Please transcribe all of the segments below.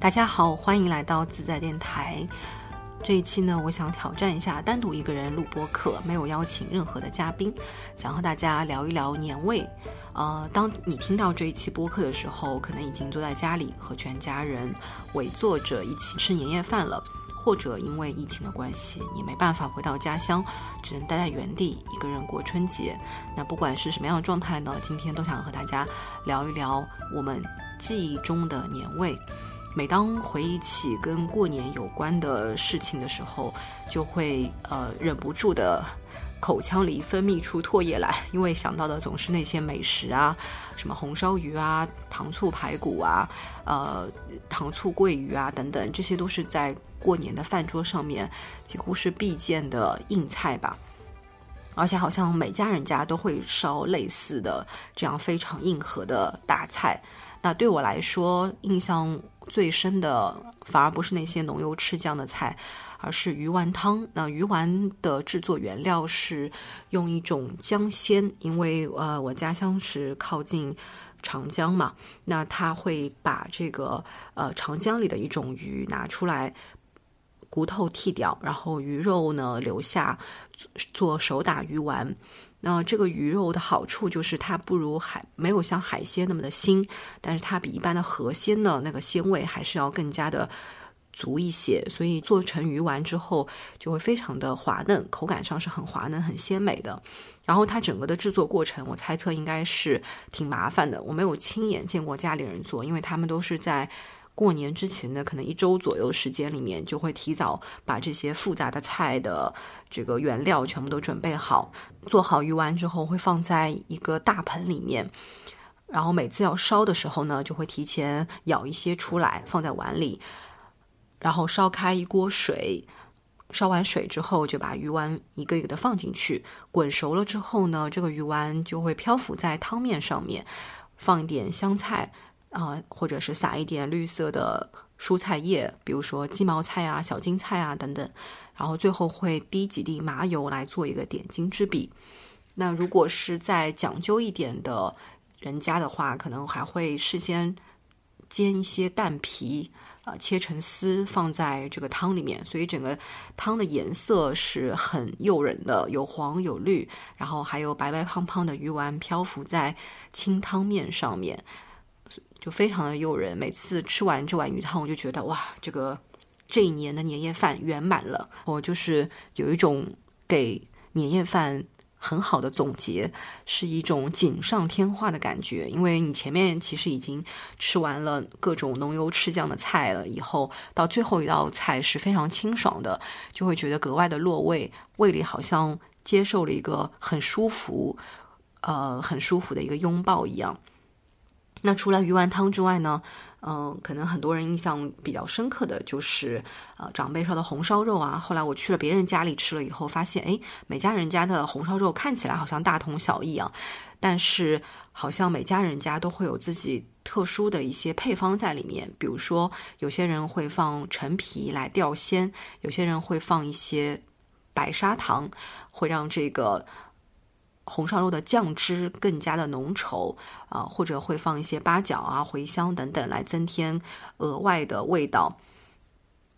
大家好，欢迎来到自在电台。这一期呢，我想挑战一下单独一个人录播客，没有邀请任何的嘉宾，想和大家聊一聊年味。呃，当你听到这一期播客的时候，可能已经坐在家里和全家人围坐着一起吃年夜饭了，或者因为疫情的关系，你没办法回到家乡，只能待在原地一个人过春节。那不管是什么样的状态呢，今天都想和大家聊一聊我们记忆中的年味。每当回忆起跟过年有关的事情的时候，就会呃忍不住的口腔里分泌出唾液来，因为想到的总是那些美食啊，什么红烧鱼啊、糖醋排骨啊、呃糖醋桂鱼啊等等，这些都是在过年的饭桌上面几乎是必见的硬菜吧。而且好像每家人家都会烧类似的这样非常硬核的大菜。那对我来说，印象最深的反而不是那些浓油赤酱的菜，而是鱼丸汤。那鱼丸的制作原料是用一种姜鲜，因为呃我家乡是靠近长江嘛，那他会把这个呃长江里的一种鱼拿出来，骨头剔掉，然后鱼肉呢留下做手打鱼丸。那这个鱼肉的好处就是它不如海，没有像海鲜那么的腥，但是它比一般的河鲜的，那个鲜味还是要更加的足一些。所以做成鱼丸之后就会非常的滑嫩，口感上是很滑嫩、很鲜美的。然后它整个的制作过程，我猜测应该是挺麻烦的。我没有亲眼见过家里人做，因为他们都是在。过年之前呢，可能一周左右时间里面，就会提早把这些复杂的菜的这个原料全部都准备好，做好鱼丸之后，会放在一个大盆里面，然后每次要烧的时候呢，就会提前舀一些出来放在碗里，然后烧开一锅水，烧完水之后就把鱼丸一个一个的放进去，滚熟了之后呢，这个鱼丸就会漂浮在汤面上面，放一点香菜。啊，或者是撒一点绿色的蔬菜叶，比如说鸡毛菜啊、小金菜啊等等，然后最后会滴几滴麻油来做一个点睛之笔。那如果是再讲究一点的人家的话，可能还会事先煎一些蛋皮，呃，切成丝放在这个汤里面，所以整个汤的颜色是很诱人的，有黄有绿，然后还有白白胖胖的鱼丸漂浮在清汤面上面。就非常的诱人，每次吃完这碗鱼汤，我就觉得哇，这个这一年的年夜饭圆满了。我就是有一种给年夜饭很好的总结，是一种锦上添花的感觉。因为你前面其实已经吃完了各种浓油赤酱的菜了，以后到最后一道菜是非常清爽的，就会觉得格外的落胃，胃里好像接受了一个很舒服，呃，很舒服的一个拥抱一样。那除了鱼丸汤之外呢，嗯，可能很多人印象比较深刻的就是，呃，长辈烧的红烧肉啊。后来我去了别人家里吃了以后，发现，哎，每家人家的红烧肉看起来好像大同小异啊，但是好像每家人家都会有自己特殊的一些配方在里面。比如说，有些人会放陈皮来吊鲜，有些人会放一些白砂糖，会让这个。红烧肉的酱汁更加的浓稠啊，或者会放一些八角啊、茴香等等来增添额外的味道。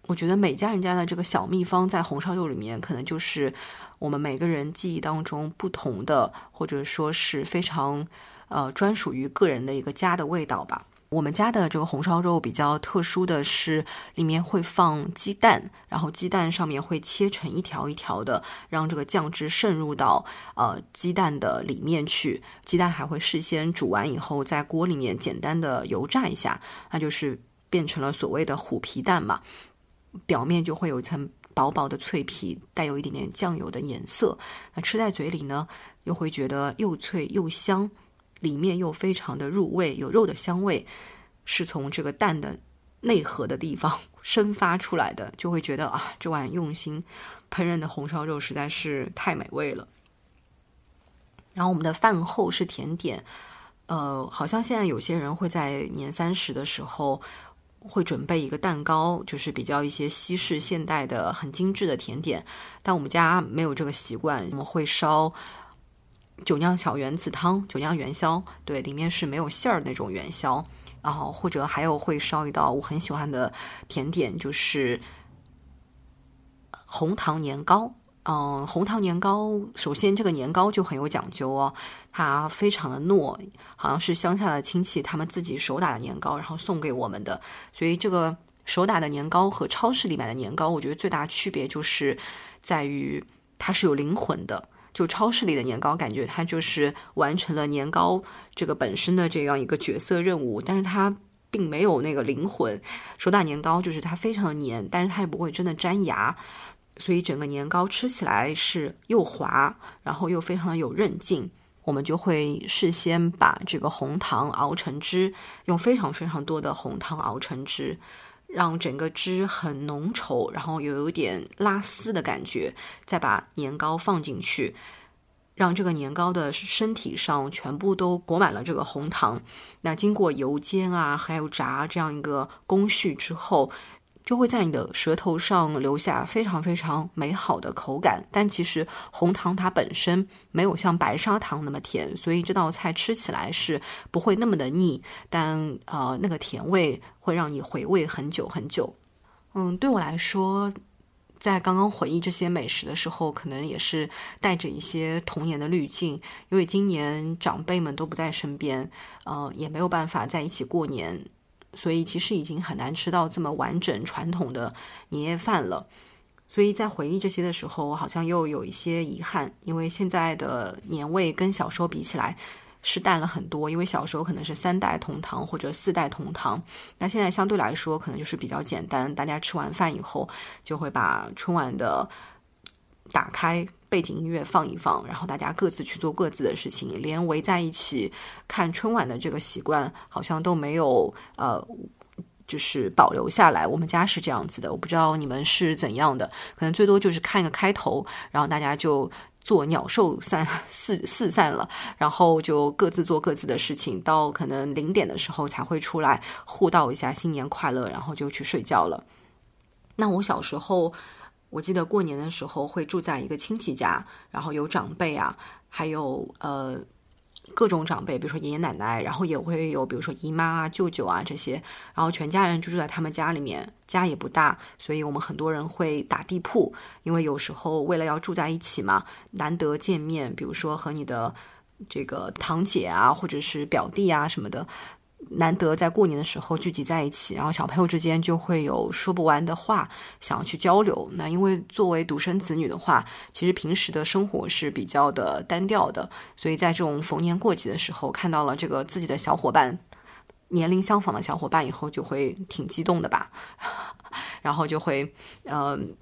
我觉得每家人家的这个小秘方在红烧肉里面，可能就是我们每个人记忆当中不同的，或者说是非常呃专属于个人的一个家的味道吧。我们家的这个红烧肉比较特殊的是，里面会放鸡蛋，然后鸡蛋上面会切成一条一条的，让这个酱汁渗入到呃鸡蛋的里面去。鸡蛋还会事先煮完以后，在锅里面简单的油炸一下，那就是变成了所谓的虎皮蛋嘛。表面就会有一层薄薄的脆皮，带有一点点酱油的颜色。那吃在嘴里呢，又会觉得又脆又香。里面又非常的入味，有肉的香味，是从这个蛋的内核的地方 生发出来的，就会觉得啊，这碗用心烹饪的红烧肉实在是太美味了。然后我们的饭后是甜点，呃，好像现在有些人会在年三十的时候会准备一个蛋糕，就是比较一些西式现代的很精致的甜点，但我们家没有这个习惯，我们会烧。酒酿小圆子汤，酒酿元宵，对，里面是没有馅儿那种元宵，然后或者还有会烧一道我很喜欢的甜点，就是红糖年糕。嗯，红糖年糕，首先这个年糕就很有讲究哦，它非常的糯，好像是乡下的亲戚他们自己手打的年糕，然后送给我们的。所以这个手打的年糕和超市里买的年糕，我觉得最大区别就是在于它是有灵魂的。就超市里的年糕，感觉它就是完成了年糕这个本身的这样一个角色任务，但是它并没有那个灵魂。手打年糕就是它非常的黏，但是它也不会真的粘牙。所以整个年糕吃起来是又滑，然后又非常的有韧劲。我们就会事先把这个红糖熬成汁，用非常非常多的红糖熬成汁，让整个汁很浓稠，然后有有点拉丝的感觉。再把年糕放进去，让这个年糕的身体上全部都裹满了这个红糖。那经过油煎啊，还有炸这样一个工序之后。就会在你的舌头上留下非常非常美好的口感，但其实红糖它本身没有像白砂糖那么甜，所以这道菜吃起来是不会那么的腻，但呃那个甜味会让你回味很久很久。嗯，对我来说，在刚刚回忆这些美食的时候，可能也是带着一些童年的滤镜，因为今年长辈们都不在身边，呃，也没有办法在一起过年。所以其实已经很难吃到这么完整传统的年夜饭了。所以在回忆这些的时候，我好像又有一些遗憾，因为现在的年味跟小时候比起来是淡了很多。因为小时候可能是三代同堂或者四代同堂，那现在相对来说可能就是比较简单，大家吃完饭以后就会把春晚的打开。背景音乐放一放，然后大家各自去做各自的事情，连围在一起看春晚的这个习惯好像都没有呃，就是保留下来。我们家是这样子的，我不知道你们是怎样的，可能最多就是看一个开头，然后大家就做鸟兽散 四四散了，然后就各自做各自的事情，到可能零点的时候才会出来互道一下新年快乐，然后就去睡觉了。那我小时候。我记得过年的时候会住在一个亲戚家，然后有长辈啊，还有呃各种长辈，比如说爷爷奶奶，然后也会有比如说姨妈啊、舅舅啊这些，然后全家人就住在他们家里面，家也不大，所以我们很多人会打地铺，因为有时候为了要住在一起嘛，难得见面，比如说和你的这个堂姐啊，或者是表弟啊什么的。难得在过年的时候聚集在一起，然后小朋友之间就会有说不完的话想要去交流。那因为作为独生子女的话，其实平时的生活是比较的单调的，所以在这种逢年过节的时候，看到了这个自己的小伙伴，年龄相仿的小伙伴以后，就会挺激动的吧，然后就会嗯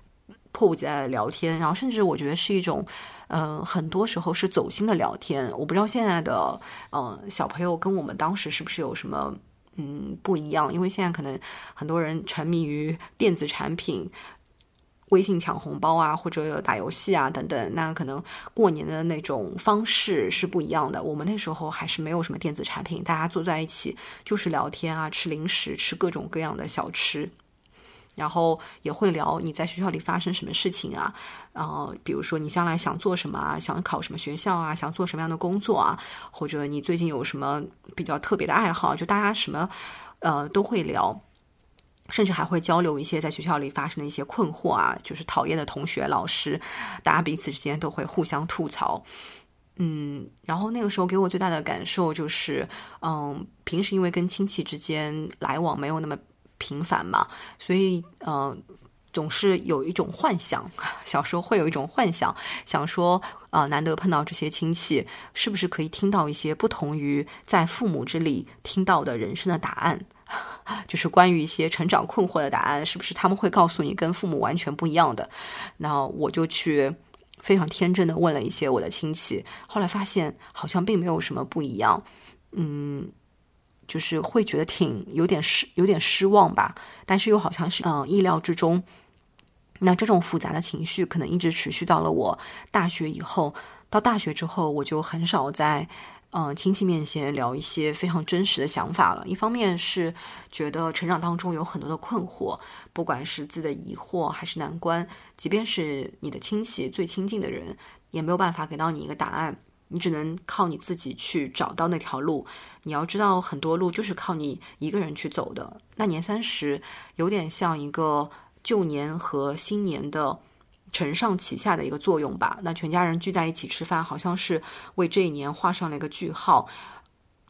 迫不及待的聊天，然后甚至我觉得是一种。嗯，很多时候是走心的聊天。我不知道现在的嗯小朋友跟我们当时是不是有什么嗯不一样？因为现在可能很多人沉迷于电子产品，微信抢红包啊，或者打游戏啊等等。那可能过年的那种方式是不一样的。我们那时候还是没有什么电子产品，大家坐在一起就是聊天啊，吃零食，吃各种各样的小吃。然后也会聊你在学校里发生什么事情啊，呃，比如说你将来想做什么啊，想考什么学校啊，想做什么样的工作啊，或者你最近有什么比较特别的爱好，就大家什么呃都会聊，甚至还会交流一些在学校里发生的一些困惑啊，就是讨厌的同学、老师，大家彼此之间都会互相吐槽。嗯，然后那个时候给我最大的感受就是，嗯，平时因为跟亲戚之间来往没有那么。平凡嘛，所以嗯，总是有一种幻想。小时候会有一种幻想，想说啊，难得碰到这些亲戚，是不是可以听到一些不同于在父母这里听到的人生的答案？就是关于一些成长困惑的答案，是不是他们会告诉你跟父母完全不一样的？那我就去非常天真的问了一些我的亲戚，后来发现好像并没有什么不一样。嗯。就是会觉得挺有点失有点失望吧，但是又好像是嗯意料之中。那这种复杂的情绪可能一直持续到了我大学以后。到大学之后，我就很少在嗯亲戚面前聊一些非常真实的想法了。一方面是觉得成长当中有很多的困惑，不管是自己的疑惑还是难关，即便是你的亲戚最亲近的人，也没有办法给到你一个答案。你只能靠你自己去找到那条路。你要知道，很多路就是靠你一个人去走的。那年三十有点像一个旧年和新年的承上启下的一个作用吧。那全家人聚在一起吃饭，好像是为这一年画上了一个句号。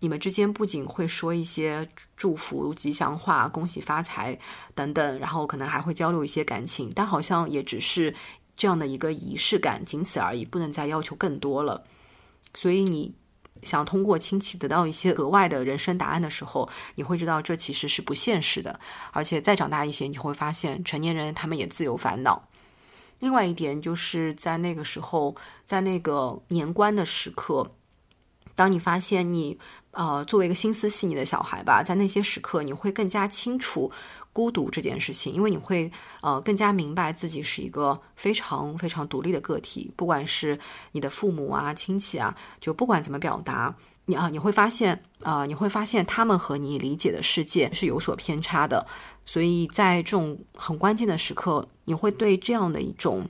你们之间不仅会说一些祝福、吉祥话、恭喜发财等等，然后可能还会交流一些感情，但好像也只是这样的一个仪式感，仅此而已，不能再要求更多了。所以你想通过亲戚得到一些额外的人生答案的时候，你会知道这其实是不现实的。而且再长大一些，你会发现成年人他们也自有烦恼。另外一点就是在那个时候，在那个年关的时刻，当你发现你。呃，作为一个心思细腻的小孩吧，在那些时刻，你会更加清楚孤独这件事情，因为你会呃更加明白自己是一个非常非常独立的个体。不管是你的父母啊、亲戚啊，就不管怎么表达，你啊，你会发现啊，你会发现他们和你理解的世界是有所偏差的。所以在这种很关键的时刻，你会对这样的一种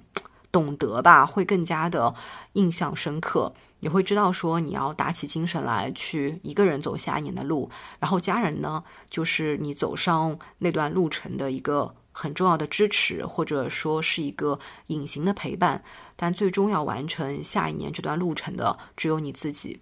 懂得吧，会更加的印象深刻。你会知道说你要打起精神来去一个人走下一年的路，然后家人呢，就是你走上那段路程的一个很重要的支持，或者说是一个隐形的陪伴。但最终要完成下一年这段路程的，只有你自己。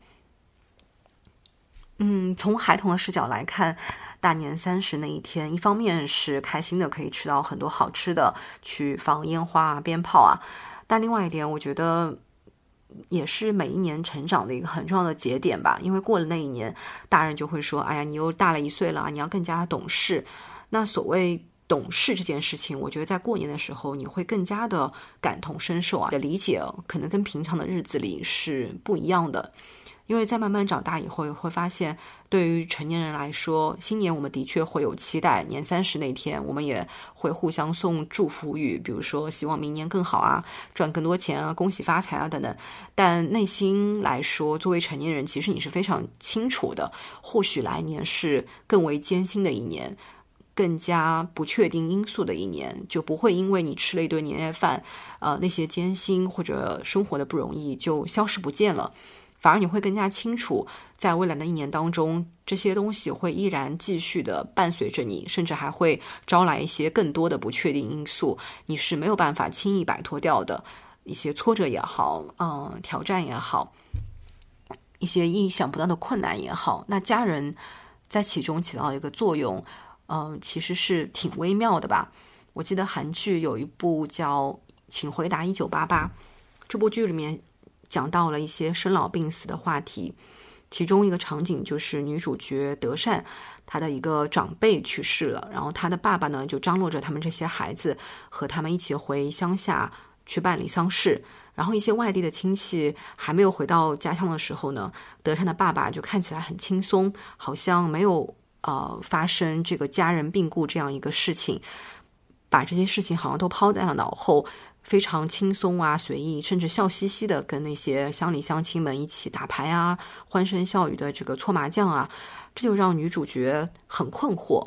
嗯，从孩童的视角来看，大年三十那一天，一方面是开心的，可以吃到很多好吃的，去放烟花啊、鞭炮啊。但另外一点，我觉得。也是每一年成长的一个很重要的节点吧，因为过了那一年，大人就会说：“哎呀，你又大了一岁了，你要更加懂事。”那所谓懂事这件事情，我觉得在过年的时候，你会更加的感同身受啊，的理解可能跟平常的日子里是不一样的。因为在慢慢长大以后，会发现，对于成年人来说，新年我们的确会有期待。年三十那天，我们也会互相送祝福语，比如说希望明年更好啊，赚更多钱啊，恭喜发财啊等等。但内心来说，作为成年人，其实你是非常清楚的，或许来年是更为艰辛的一年，更加不确定因素的一年，就不会因为你吃了一顿年夜饭，呃，那些艰辛或者生活的不容易就消失不见了。反而你会更加清楚，在未来的一年当中，这些东西会依然继续的伴随着你，甚至还会招来一些更多的不确定因素，你是没有办法轻易摆脱掉的。一些挫折也好，嗯，挑战也好，一些意想不到的困难也好，那家人在其中起到一个作用，嗯，其实是挺微妙的吧。我记得韩剧有一部叫《请回答一九八八》，这部剧里面。讲到了一些生老病死的话题，其中一个场景就是女主角德善，她的一个长辈去世了，然后她的爸爸呢就张罗着他们这些孩子和他们一起回乡下去办理丧事，然后一些外地的亲戚还没有回到家乡的时候呢，德善的爸爸就看起来很轻松，好像没有呃发生这个家人病故这样一个事情，把这些事情好像都抛在了脑后。非常轻松啊，随意，甚至笑嘻嘻的跟那些乡里乡亲们一起打牌啊，欢声笑语的这个搓麻将啊，这就让女主角很困惑。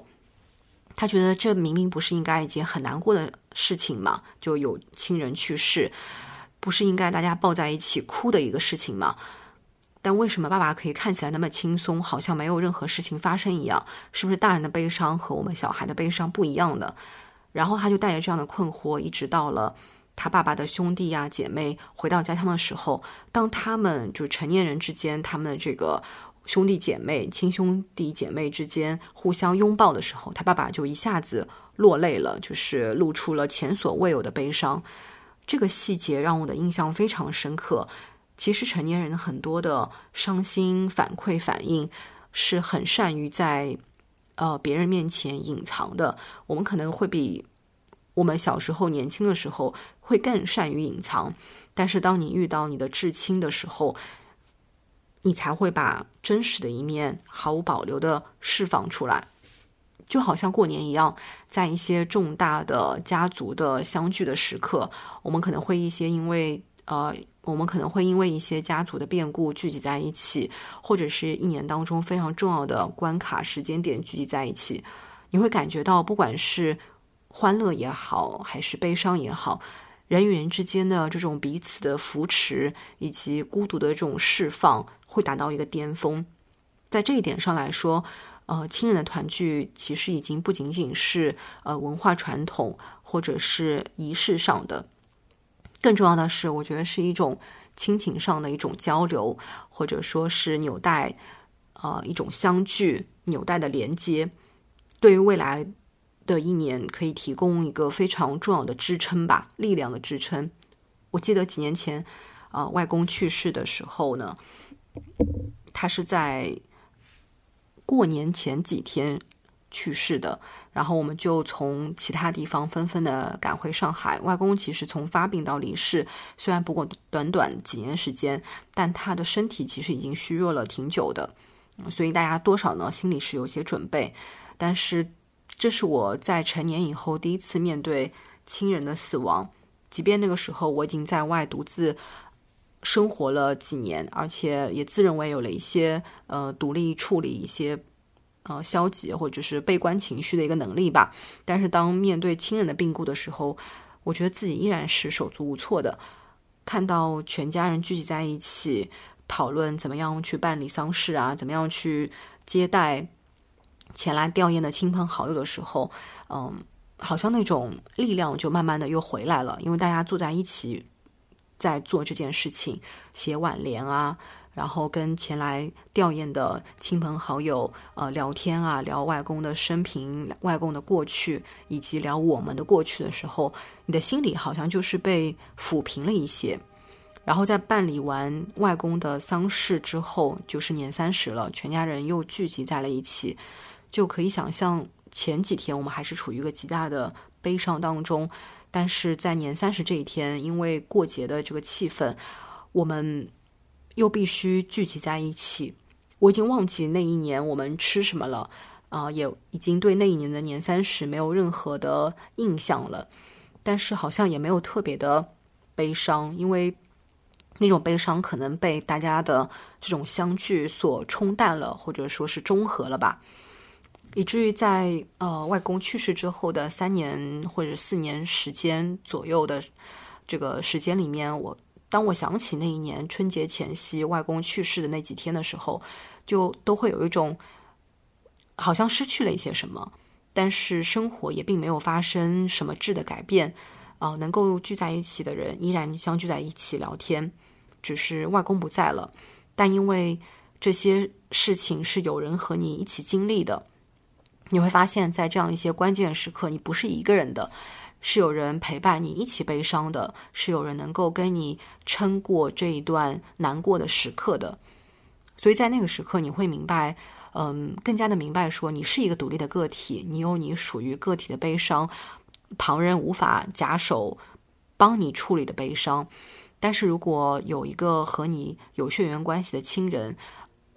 她觉得这明明不是应该一件很难过的事情嘛？就有亲人去世，不是应该大家抱在一起哭的一个事情吗？但为什么爸爸可以看起来那么轻松，好像没有任何事情发生一样？是不是大人的悲伤和我们小孩的悲伤不一样的？然后他就带着这样的困惑，一直到了。他爸爸的兄弟呀、姐妹回到家乡的时候，当他们就成年人之间，他们的这个兄弟姐妹、亲兄弟姐妹之间互相拥抱的时候，他爸爸就一下子落泪了，就是露出了前所未有的悲伤。这个细节让我的印象非常深刻。其实成年人很多的伤心反馈反应是很善于在呃别人面前隐藏的。我们可能会比。我们小时候年轻的时候会更善于隐藏，但是当你遇到你的至亲的时候，你才会把真实的一面毫无保留的释放出来，就好像过年一样，在一些重大的家族的相聚的时刻，我们可能会一些因为呃，我们可能会因为一些家族的变故聚集在一起，或者是一年当中非常重要的关卡时间点聚集在一起，你会感觉到不管是。欢乐也好，还是悲伤也好，人与人之间的这种彼此的扶持，以及孤独的这种释放，会达到一个巅峰。在这一点上来说，呃，亲人的团聚其实已经不仅仅是呃文化传统或者是仪式上的，更重要的是，我觉得是一种亲情上的一种交流，或者说是纽带，呃，一种相聚纽带的连接，对于未来。的一年可以提供一个非常重要的支撑吧，力量的支撑。我记得几年前，啊，外公去世的时候呢，他是在过年前几天去世的，然后我们就从其他地方纷纷的赶回上海。外公其实从发病到离世，虽然不过短短几年时间，但他的身体其实已经虚弱了挺久的，所以大家多少呢心里是有些准备，但是。这是我在成年以后第一次面对亲人的死亡，即便那个时候我已经在外独自生活了几年，而且也自认为有了一些呃独立处理一些呃消极或者是悲观情绪的一个能力吧。但是当面对亲人的病故的时候，我觉得自己依然是手足无措的。看到全家人聚集在一起讨论怎么样去办理丧事啊，怎么样去接待。前来吊唁的亲朋好友的时候，嗯，好像那种力量就慢慢的又回来了，因为大家坐在一起在做这件事情，写挽联啊，然后跟前来吊唁的亲朋好友呃聊天啊，聊外公的生平、外公的过去，以及聊我们的过去的时候，你的心里好像就是被抚平了一些。然后在办理完外公的丧事之后，就是年三十了，全家人又聚集在了一起。就可以想象，前几天我们还是处于一个极大的悲伤当中，但是在年三十这一天，因为过节的这个气氛，我们又必须聚集在一起。我已经忘记那一年我们吃什么了，啊，也已经对那一年的年三十没有任何的印象了。但是好像也没有特别的悲伤，因为那种悲伤可能被大家的这种相聚所冲淡了，或者说是中和了吧。以至于在呃外公去世之后的三年或者四年时间左右的这个时间里面，我当我想起那一年春节前夕外公去世的那几天的时候，就都会有一种好像失去了一些什么，但是生活也并没有发生什么质的改变啊，能够聚在一起的人依然相聚在一起聊天，只是外公不在了，但因为这些事情是有人和你一起经历的。你会发现在这样一些关键时刻，你不是一个人的，是有人陪伴你一起悲伤的，是有人能够跟你撑过这一段难过的时刻的。所以在那个时刻，你会明白，嗯，更加的明白说，你是一个独立的个体，你有你属于个体的悲伤，旁人无法假手帮你处理的悲伤。但是如果有一个和你有血缘关系的亲人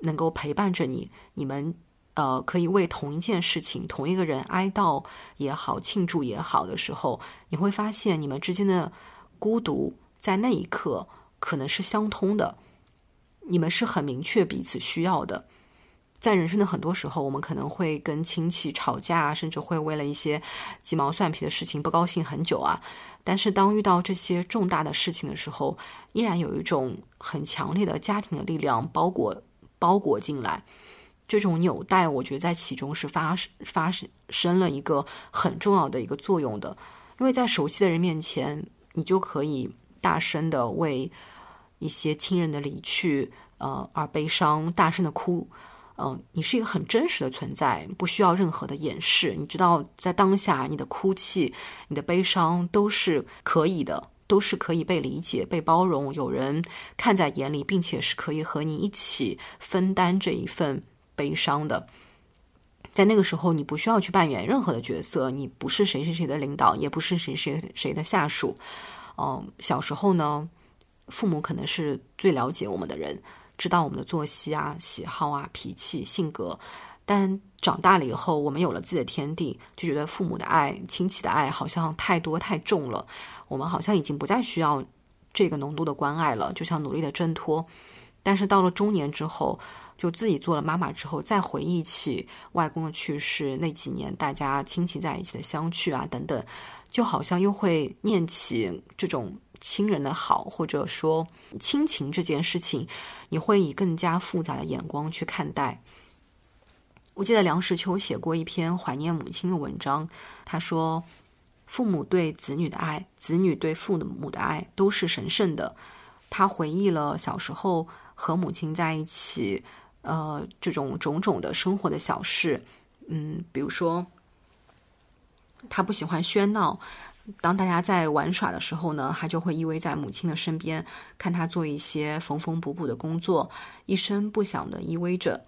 能够陪伴着你，你们。呃，可以为同一件事情、同一个人哀悼也好、庆祝也好的时候，你会发现你们之间的孤独在那一刻可能是相通的。你们是很明确彼此需要的。在人生的很多时候，我们可能会跟亲戚吵架，甚至会为了一些鸡毛蒜皮的事情不高兴很久啊。但是当遇到这些重大的事情的时候，依然有一种很强烈的家庭的力量包裹包裹进来。这种纽带，我觉得在其中是发发生了一个很重要的一个作用的，因为在熟悉的人面前，你就可以大声的为一些亲人的离去，呃，而悲伤，大声的哭，嗯，你是一个很真实的存在，不需要任何的掩饰。你知道，在当下，你的哭泣、你的悲伤都是可以的，都是可以被理解、被包容，有人看在眼里，并且是可以和你一起分担这一份。悲伤的，在那个时候，你不需要去扮演任何的角色，你不是谁谁谁的领导，也不是谁谁谁的下属。嗯，小时候呢，父母可能是最了解我们的人，知道我们的作息啊、喜好啊、脾气、性格。但长大了以后，我们有了自己的天地，就觉得父母的爱、亲戚的爱好像太多太重了，我们好像已经不再需要这个浓度的关爱了，就想努力的挣脱。但是到了中年之后，就自己做了妈妈之后，再回忆起外公的去世那几年，大家亲戚在一起的相聚啊等等，就好像又会念起这种亲人的好，或者说亲情这件事情，你会以更加复杂的眼光去看待。我记得梁实秋写过一篇怀念母亲的文章，他说：“父母对子女的爱，子女对父母的爱都是神圣的。”他回忆了小时候和母亲在一起。呃，这种种种的生活的小事，嗯，比如说，他不喜欢喧闹。当大家在玩耍的时候呢，他就会依偎在母亲的身边，看他做一些缝缝补补的工作，一声不响的依偎着。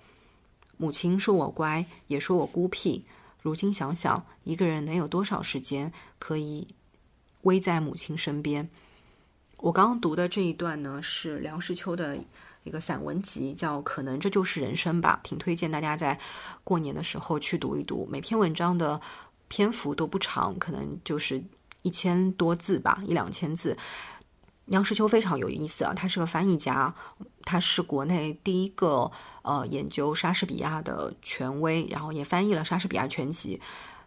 母亲说我乖，也说我孤僻。如今想想，一个人能有多少时间可以偎在母亲身边？我刚刚读的这一段呢，是梁实秋的。一个散文集叫《可能这就是人生》吧，挺推荐大家在过年的时候去读一读。每篇文章的篇幅都不长，可能就是一千多字吧，一两千字。梁实秋非常有意思啊，他是个翻译家，他是国内第一个呃研究莎士比亚的权威，然后也翻译了莎士比亚全集。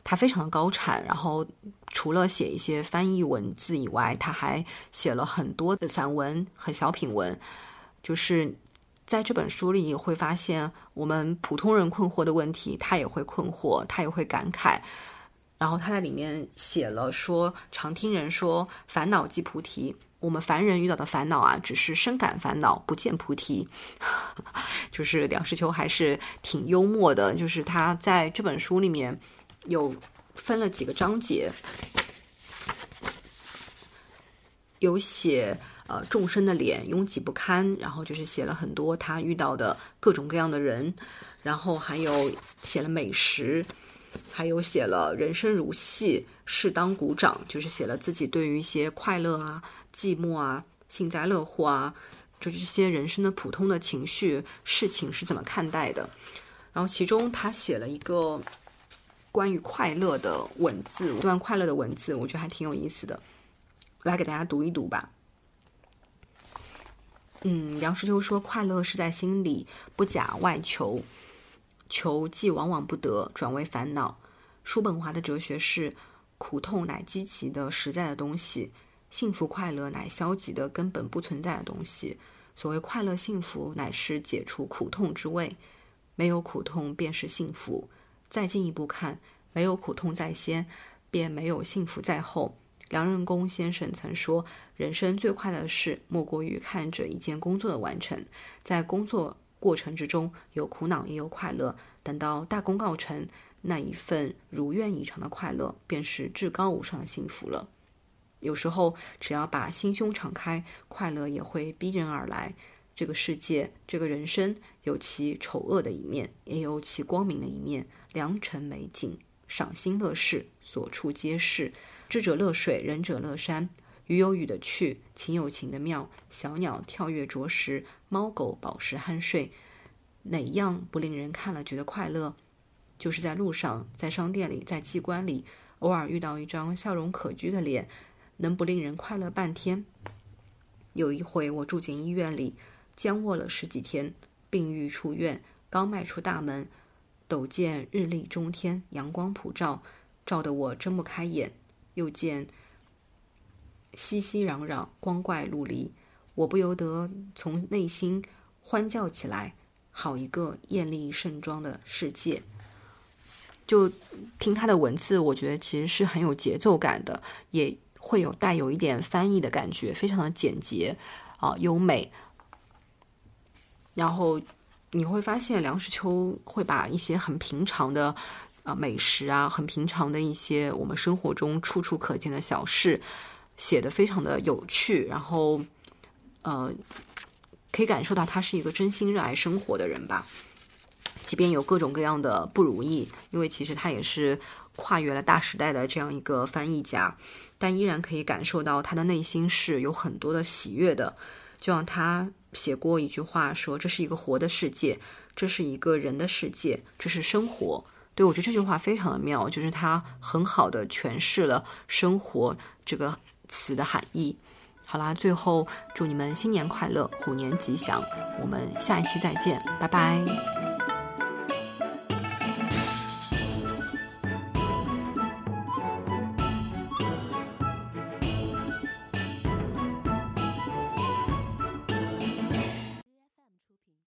他非常的高产，然后除了写一些翻译文字以外，他还写了很多的散文和小品文。就是在这本书里会发现，我们普通人困惑的问题，他也会困惑，他也会感慨。然后他在里面写了说，常听人说烦恼即菩提，我们凡人遇到的烦恼啊，只是深感烦恼，不见菩提。就是梁实秋还是挺幽默的，就是他在这本书里面有分了几个章节，有写。呃，众生的脸拥挤不堪，然后就是写了很多他遇到的各种各样的人，然后还有写了美食，还有写了人生如戏，适当鼓掌，就是写了自己对于一些快乐啊、寂寞啊、幸灾乐祸啊，就这些人生的普通的情绪事情是怎么看待的。然后其中他写了一个关于快乐的文字，一段快乐的文字，我觉得还挺有意思的，来给大家读一读吧。嗯，梁实秋说：“快乐是在心里，不假外求。求既往往不得，转为烦恼。”叔本华的哲学是：苦痛乃积极的、实在的东西，幸福快乐乃消极的、根本不存在的东西。所谓快乐幸福，乃是解除苦痛之谓。没有苦痛，便是幸福。再进一步看，没有苦痛在先，便没有幸福在后。梁任公先生曾说：“人生最快乐的事，莫过于看着一件工作的完成。在工作过程之中，有苦恼也有快乐。等到大功告成，那一份如愿以偿的快乐，便是至高无上的幸福了。有时候，只要把心胸敞开，快乐也会逼人而来。这个世界，这个人生，有其丑恶的一面，也有其光明的一面。良辰美景，赏心乐事，所处皆是。”智者乐水，仁者乐山。鱼有鱼的趣，情有情的妙。小鸟跳跃啄食，猫狗饱食酣睡。哪样不令人看了觉得快乐？就是在路上，在商店里，在机关里，偶尔遇到一张笑容可掬的脸，能不令人快乐半天？有一回，我住进医院里，僵卧了十几天，病愈出院，刚迈出大门，陡见日丽中天，阳光普照，照得我睁不开眼。又见熙熙攘攘，光怪陆离，我不由得从内心欢叫起来。好一个艳丽盛装的世界！就听他的文字，我觉得其实是很有节奏感的，也会有带有一点翻译的感觉，非常的简洁啊，优美。然后你会发现，梁实秋会把一些很平常的。啊，美食啊，很平常的一些我们生活中处处可见的小事，写的非常的有趣，然后，呃，可以感受到他是一个真心热爱生活的人吧。即便有各种各样的不如意，因为其实他也是跨越了大时代的这样一个翻译家，但依然可以感受到他的内心是有很多的喜悦的。就像他写过一句话说：“这是一个活的世界，这是一个人的世界，这是生活。”所以，我觉得这句话非常的妙，就是它很好的诠释了“生活”这个词的含义。好啦，最后祝你们新年快乐，虎年吉祥。我们下一期再见，拜拜。